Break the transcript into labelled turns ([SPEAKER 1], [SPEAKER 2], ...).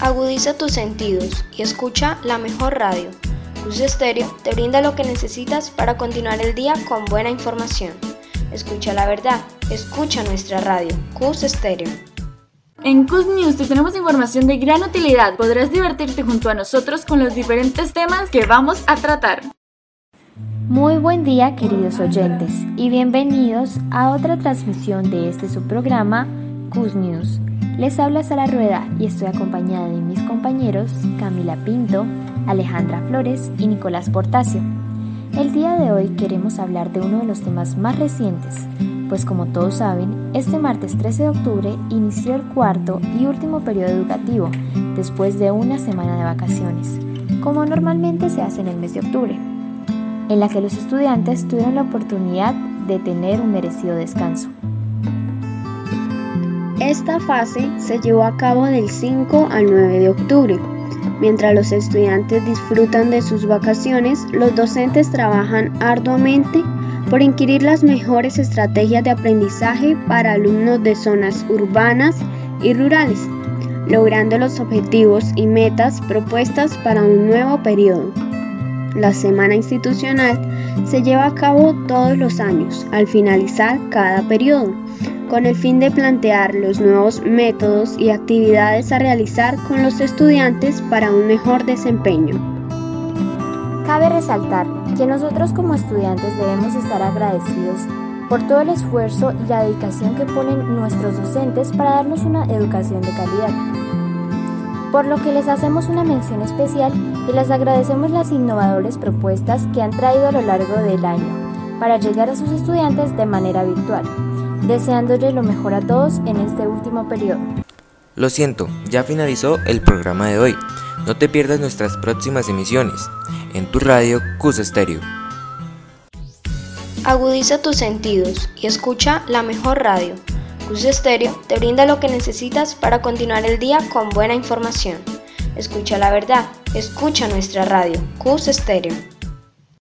[SPEAKER 1] Agudiza tus sentidos y escucha la mejor radio. Cus Estéreo te brinda lo que necesitas para continuar el día con buena información. Escucha la verdad, escucha nuestra radio, Cus Estéreo.
[SPEAKER 2] En Cus News te tenemos información de gran utilidad. Podrás divertirte junto a nosotros con los diferentes temas que vamos a tratar.
[SPEAKER 3] Muy buen día queridos oyentes y bienvenidos a otra transmisión de este subprograma Cus News. Les habla Sara Rueda y estoy acompañada de mis compañeros Camila Pinto, Alejandra Flores y Nicolás Portacio. El día de hoy queremos hablar de uno de los temas más recientes, pues como todos saben, este martes 13 de octubre inició el cuarto y último periodo educativo, después de una semana de vacaciones, como normalmente se hace en el mes de octubre, en la que los estudiantes tuvieron la oportunidad de tener un merecido descanso.
[SPEAKER 4] Esta fase se llevó a cabo del 5 al 9 de octubre. Mientras los estudiantes disfrutan de sus vacaciones, los docentes trabajan arduamente por inquirir las mejores estrategias de aprendizaje para alumnos de zonas urbanas y rurales, logrando los objetivos y metas propuestas para un nuevo periodo. La semana institucional se lleva a cabo todos los años, al finalizar cada periodo con el fin de plantear los nuevos métodos y actividades a realizar con los estudiantes para un mejor desempeño.
[SPEAKER 3] Cabe resaltar que nosotros como estudiantes debemos estar agradecidos por todo el esfuerzo y la dedicación que ponen nuestros docentes para darnos una educación de calidad. Por lo que les hacemos una mención especial y les agradecemos las innovadoras propuestas que han traído a lo largo del año para llegar a sus estudiantes de manera virtual deseándole lo mejor a todos en este último periodo.
[SPEAKER 5] Lo siento, ya finalizó el programa de hoy. No te pierdas nuestras próximas emisiones en tu radio Cus Estéreo.
[SPEAKER 1] Agudiza tus sentidos y escucha la mejor radio. Cus Estéreo te brinda lo que necesitas para continuar el día con buena información. Escucha la verdad, escucha nuestra radio, Cus Estéreo.